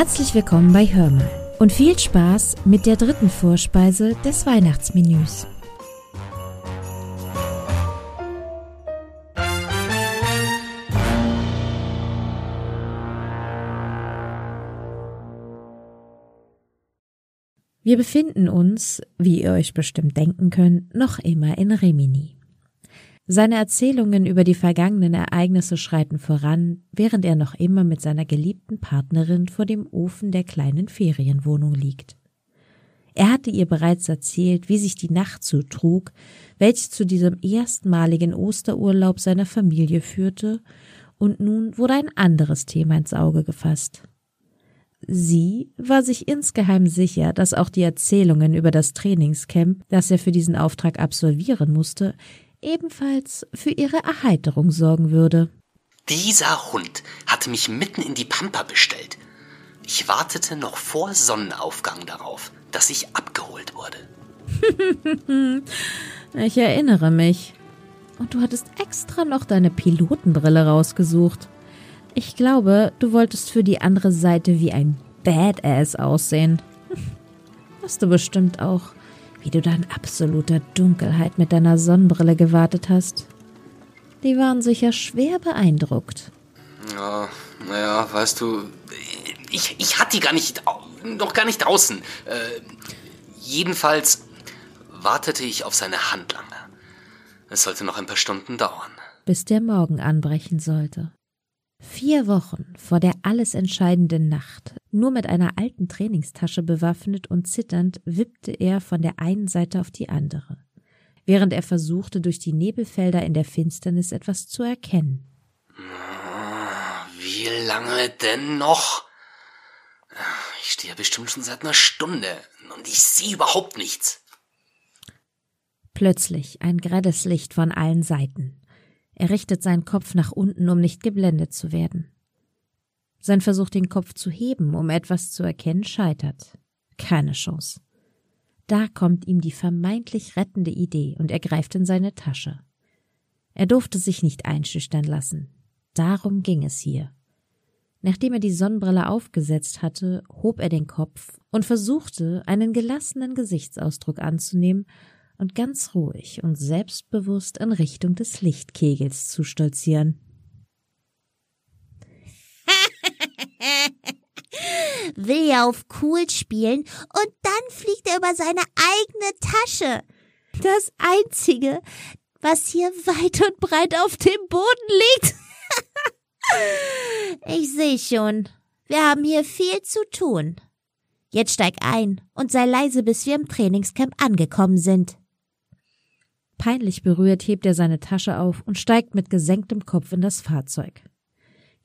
Herzlich willkommen bei Hörmal und viel Spaß mit der dritten Vorspeise des Weihnachtsmenüs. Wir befinden uns, wie ihr euch bestimmt denken könnt, noch immer in Rimini. Seine Erzählungen über die vergangenen Ereignisse schreiten voran, während er noch immer mit seiner geliebten Partnerin vor dem Ofen der kleinen Ferienwohnung liegt. Er hatte ihr bereits erzählt, wie sich die Nacht zutrug, welche zu diesem erstmaligen Osterurlaub seiner Familie führte, und nun wurde ein anderes Thema ins Auge gefasst. Sie war sich insgeheim sicher, dass auch die Erzählungen über das Trainingscamp, das er für diesen Auftrag absolvieren musste, ebenfalls für ihre Erheiterung sorgen würde. Dieser Hund hatte mich mitten in die Pampa bestellt. Ich wartete noch vor Sonnenaufgang darauf, dass ich abgeholt wurde. ich erinnere mich. Und du hattest extra noch deine Pilotenbrille rausgesucht. Ich glaube, du wolltest für die andere Seite wie ein Badass aussehen. Hast du bestimmt auch wie du da in absoluter Dunkelheit mit deiner Sonnenbrille gewartet hast. Die waren sicher schwer beeindruckt. Ja, naja, weißt du, ich, ich hatte die gar nicht, noch gar nicht draußen. Äh, jedenfalls wartete ich auf seine Handlanger. Es sollte noch ein paar Stunden dauern. Bis der Morgen anbrechen sollte. Vier Wochen vor der alles entscheidenden Nacht, nur mit einer alten Trainingstasche bewaffnet und zitternd, wippte er von der einen Seite auf die andere, während er versuchte, durch die Nebelfelder in der Finsternis etwas zu erkennen. Wie lange denn noch? Ich stehe bestimmt schon seit einer Stunde und ich sehe überhaupt nichts. Plötzlich ein grelles Licht von allen Seiten. Er richtet seinen Kopf nach unten, um nicht geblendet zu werden. Sein Versuch, den Kopf zu heben, um etwas zu erkennen, scheitert. Keine Chance. Da kommt ihm die vermeintlich rettende Idee und er greift in seine Tasche. Er durfte sich nicht einschüchtern lassen. Darum ging es hier. Nachdem er die Sonnenbrille aufgesetzt hatte, hob er den Kopf und versuchte, einen gelassenen Gesichtsausdruck anzunehmen und ganz ruhig und selbstbewusst in Richtung des Lichtkegels zu stolzieren. Will ja auf cool spielen und dann fliegt er über seine eigene Tasche. Das einzige, was hier weit und breit auf dem Boden liegt. ich sehe schon, wir haben hier viel zu tun. Jetzt steig ein und sei leise, bis wir im Trainingscamp angekommen sind. Peinlich berührt hebt er seine Tasche auf und steigt mit gesenktem Kopf in das Fahrzeug.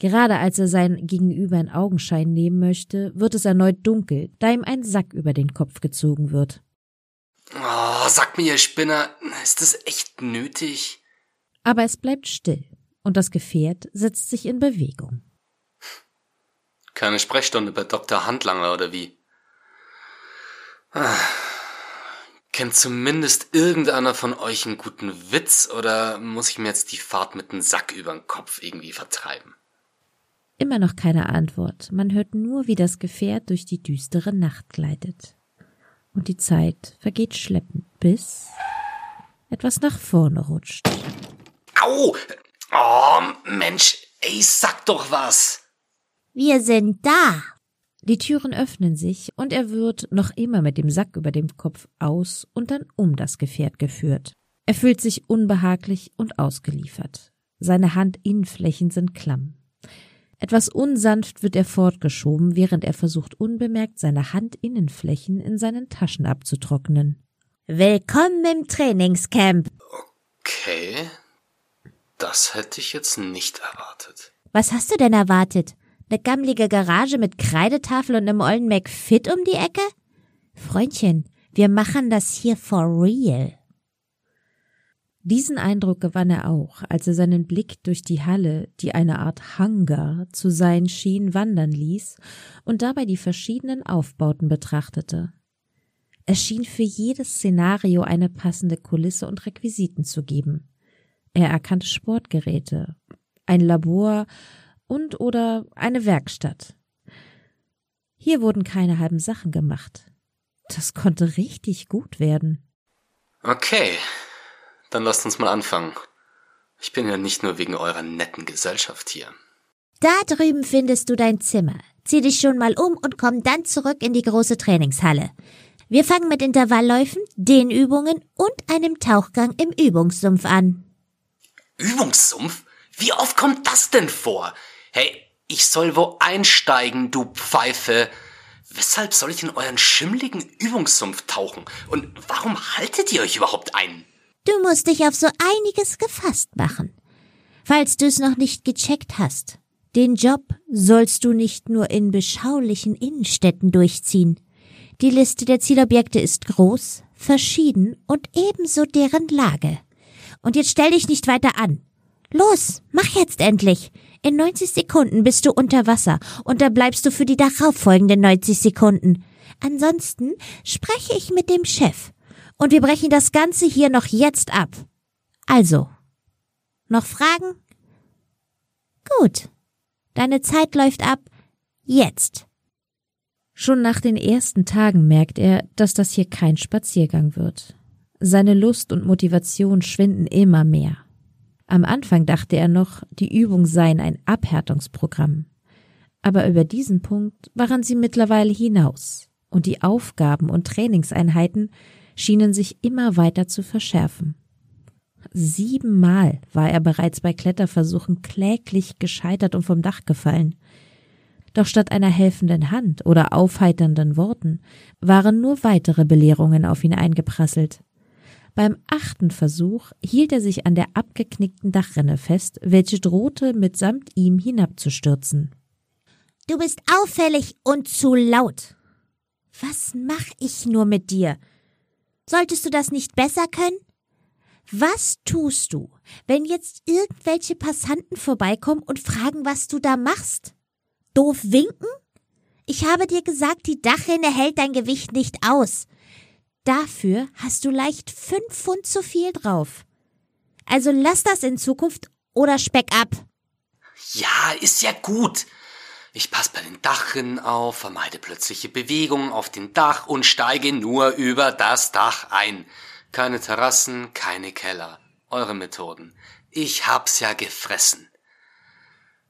Gerade als er sein Gegenüber in Augenschein nehmen möchte, wird es erneut dunkel, da ihm ein Sack über den Kopf gezogen wird. Oh, sag mir, ihr Spinner, ist das echt nötig? Aber es bleibt still und das Gefährt setzt sich in Bewegung. Keine Sprechstunde bei Dr. Handlanger oder wie? Ah. Kennt zumindest irgendeiner von euch einen guten Witz oder muss ich mir jetzt die Fahrt mit dem Sack über den Kopf irgendwie vertreiben? Immer noch keine Antwort. Man hört nur, wie das Gefährt durch die düstere Nacht gleitet. Und die Zeit vergeht schleppend, bis etwas nach vorne rutscht. Au! Oh, Mensch, ey, sag doch was! Wir sind da! Die Türen öffnen sich und er wird, noch immer mit dem Sack über dem Kopf, aus und dann um das Gefährt geführt. Er fühlt sich unbehaglich und ausgeliefert. Seine Handinnenflächen sind klamm. Etwas unsanft wird er fortgeschoben, während er versucht, unbemerkt seine Handinnenflächen in seinen Taschen abzutrocknen. Willkommen im Trainingscamp. Okay. Das hätte ich jetzt nicht erwartet. Was hast du denn erwartet? Eine gammlige Garage mit Kreidetafel und einem ollen McFit um die Ecke? Freundchen, wir machen das hier for real. Diesen Eindruck gewann er auch, als er seinen Blick durch die Halle, die eine Art Hangar zu sein schien, wandern ließ und dabei die verschiedenen Aufbauten betrachtete. Es schien für jedes Szenario eine passende Kulisse und Requisiten zu geben. Er erkannte Sportgeräte, ein Labor und oder eine Werkstatt. Hier wurden keine halben Sachen gemacht. Das konnte richtig gut werden. Okay, dann lasst uns mal anfangen. Ich bin ja nicht nur wegen eurer netten Gesellschaft hier. Da drüben findest du dein Zimmer. Zieh dich schon mal um und komm dann zurück in die große Trainingshalle. Wir fangen mit Intervallläufen, Dehnübungen und einem Tauchgang im Übungssumpf an. Übungssumpf? Wie oft kommt das denn vor? Hey, ich soll wo einsteigen, du Pfeife. Weshalb soll ich in euren schimmligen Übungssumpf tauchen? Und warum haltet ihr euch überhaupt ein? Du musst dich auf so einiges gefasst machen. Falls du es noch nicht gecheckt hast. Den Job sollst du nicht nur in beschaulichen Innenstädten durchziehen. Die Liste der Zielobjekte ist groß, verschieden und ebenso deren Lage. Und jetzt stell dich nicht weiter an. Los, mach jetzt endlich. In 90 Sekunden bist du unter Wasser und da bleibst du für die darauffolgenden 90 Sekunden. Ansonsten spreche ich mit dem Chef und wir brechen das Ganze hier noch jetzt ab. Also, noch Fragen? Gut. Deine Zeit läuft ab. Jetzt. Schon nach den ersten Tagen merkt er, dass das hier kein Spaziergang wird. Seine Lust und Motivation schwinden immer mehr. Am Anfang dachte er noch, die Übung seien ein Abhärtungsprogramm. Aber über diesen Punkt waren sie mittlerweile hinaus, und die Aufgaben und Trainingseinheiten schienen sich immer weiter zu verschärfen. Siebenmal war er bereits bei Kletterversuchen kläglich gescheitert und vom Dach gefallen. Doch statt einer helfenden Hand oder aufheiternden Worten waren nur weitere Belehrungen auf ihn eingeprasselt. Beim achten Versuch hielt er sich an der abgeknickten Dachrinne fest, welche drohte mitsamt ihm hinabzustürzen. Du bist auffällig und zu laut. Was mach ich nur mit dir? Solltest du das nicht besser können? Was tust du, wenn jetzt irgendwelche Passanten vorbeikommen und fragen, was du da machst? Doof winken? Ich habe dir gesagt, die Dachrinne hält dein Gewicht nicht aus. Dafür hast du leicht fünf Pfund zu viel drauf. Also lass das in Zukunft oder speck ab. Ja, ist ja gut. Ich passe bei den Dachrinnen auf, vermeide plötzliche Bewegungen auf dem Dach und steige nur über das Dach ein. Keine Terrassen, keine Keller. Eure Methoden. Ich hab's ja gefressen.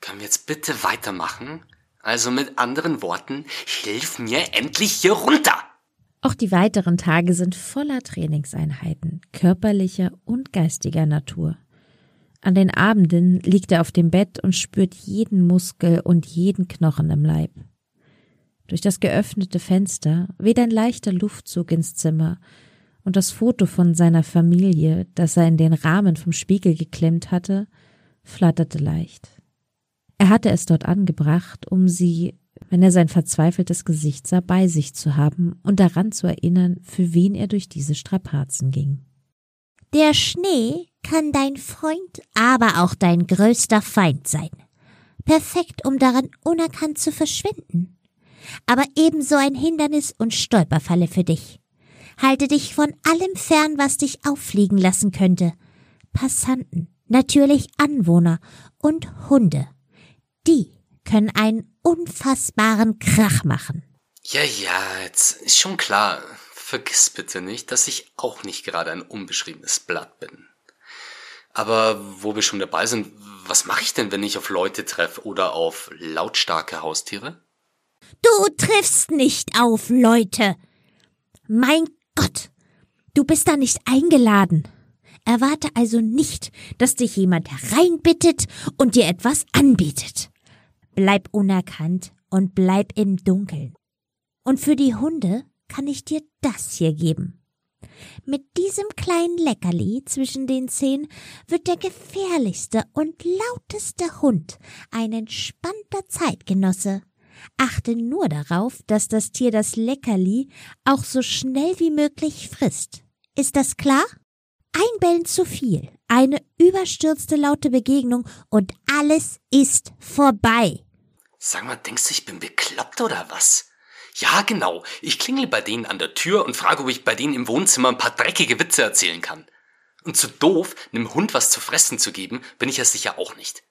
Können wir jetzt bitte weitermachen? Also mit anderen Worten, hilf mir endlich hier runter! Auch die weiteren Tage sind voller Trainingseinheiten, körperlicher und geistiger Natur. An den Abenden liegt er auf dem Bett und spürt jeden Muskel und jeden Knochen im Leib. Durch das geöffnete Fenster weht ein leichter Luftzug ins Zimmer, und das Foto von seiner Familie, das er in den Rahmen vom Spiegel geklemmt hatte, flatterte leicht. Er hatte es dort angebracht, um sie wenn er sein verzweifeltes Gesicht sah, bei sich zu haben und daran zu erinnern, für wen er durch diese Strapazen ging. Der Schnee kann dein Freund, aber auch dein größter Feind sein. Perfekt, um daran unerkannt zu verschwinden. Aber ebenso ein Hindernis und Stolperfalle für dich. Halte dich von allem fern, was dich auffliegen lassen könnte. Passanten, natürlich Anwohner und Hunde. Die können einen unfassbaren Krach machen. Ja, ja, jetzt ist schon klar. Vergiss bitte nicht, dass ich auch nicht gerade ein unbeschriebenes Blatt bin. Aber wo wir schon dabei sind, was mache ich denn, wenn ich auf Leute treffe oder auf lautstarke Haustiere? Du triffst nicht auf Leute. Mein Gott, du bist da nicht eingeladen. Erwarte also nicht, dass dich jemand hereinbittet und dir etwas anbietet bleib unerkannt und bleib im Dunkeln. Und für die Hunde kann ich dir das hier geben. Mit diesem kleinen Leckerli zwischen den Zähnen wird der gefährlichste und lauteste Hund ein entspannter Zeitgenosse. Achte nur darauf, dass das Tier das Leckerli auch so schnell wie möglich frisst. Ist das klar? Ein Bellen zu viel, eine überstürzte laute Begegnung und alles ist vorbei. Sag mal, denkst du, ich bin bekloppt oder was? Ja, genau. Ich klingel bei denen an der Tür und frage, ob ich bei denen im Wohnzimmer ein paar dreckige Witze erzählen kann. Und zu doof, einem Hund was zu fressen zu geben, bin ich ja sicher auch nicht.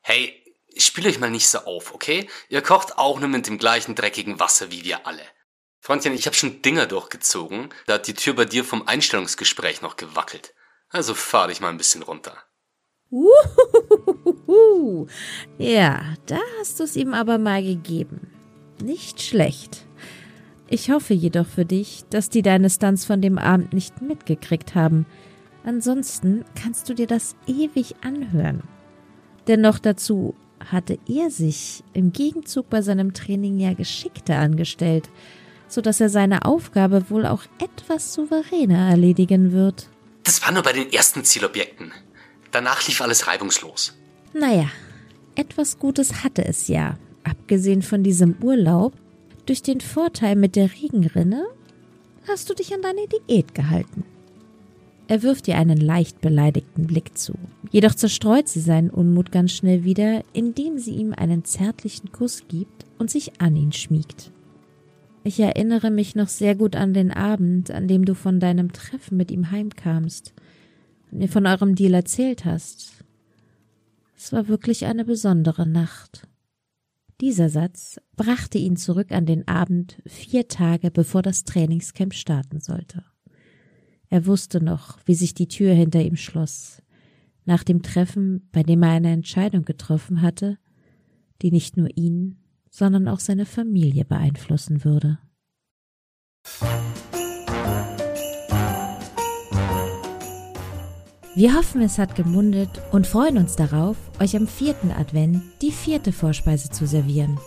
Hey, spielt euch mal nicht so auf, okay? Ihr kocht auch nur mit dem gleichen dreckigen Wasser wie wir alle. Freundchen, ich habe schon Dinger durchgezogen, da hat die Tür bei dir vom Einstellungsgespräch noch gewackelt. Also fahr dich mal ein bisschen runter. Uhuhuhu. Ja, da hast du es ihm aber mal gegeben. Nicht schlecht. Ich hoffe jedoch für dich, dass die deine Stunts von dem Abend nicht mitgekriegt haben. Ansonsten kannst du dir das ewig anhören. Denn noch dazu hatte er sich im Gegenzug bei seinem Training ja geschickter angestellt, so dass er seine Aufgabe wohl auch etwas souveräner erledigen wird. Das war nur bei den ersten Zielobjekten. Danach lief alles reibungslos. Naja, etwas Gutes hatte es ja, abgesehen von diesem Urlaub. Durch den Vorteil mit der Regenrinne hast du dich an deine Diät gehalten. Er wirft ihr einen leicht beleidigten Blick zu. Jedoch zerstreut sie seinen Unmut ganz schnell wieder, indem sie ihm einen zärtlichen Kuss gibt und sich an ihn schmiegt. Ich erinnere mich noch sehr gut an den Abend, an dem du von deinem Treffen mit ihm heimkamst und mir von eurem Deal erzählt hast. Es war wirklich eine besondere Nacht. Dieser Satz brachte ihn zurück an den Abend vier Tage bevor das Trainingscamp starten sollte. Er wusste noch, wie sich die Tür hinter ihm schloss, nach dem Treffen, bei dem er eine Entscheidung getroffen hatte, die nicht nur ihn, sondern auch seine Familie beeinflussen würde. Wir hoffen, es hat gemundet und freuen uns darauf, euch am vierten Advent die vierte Vorspeise zu servieren.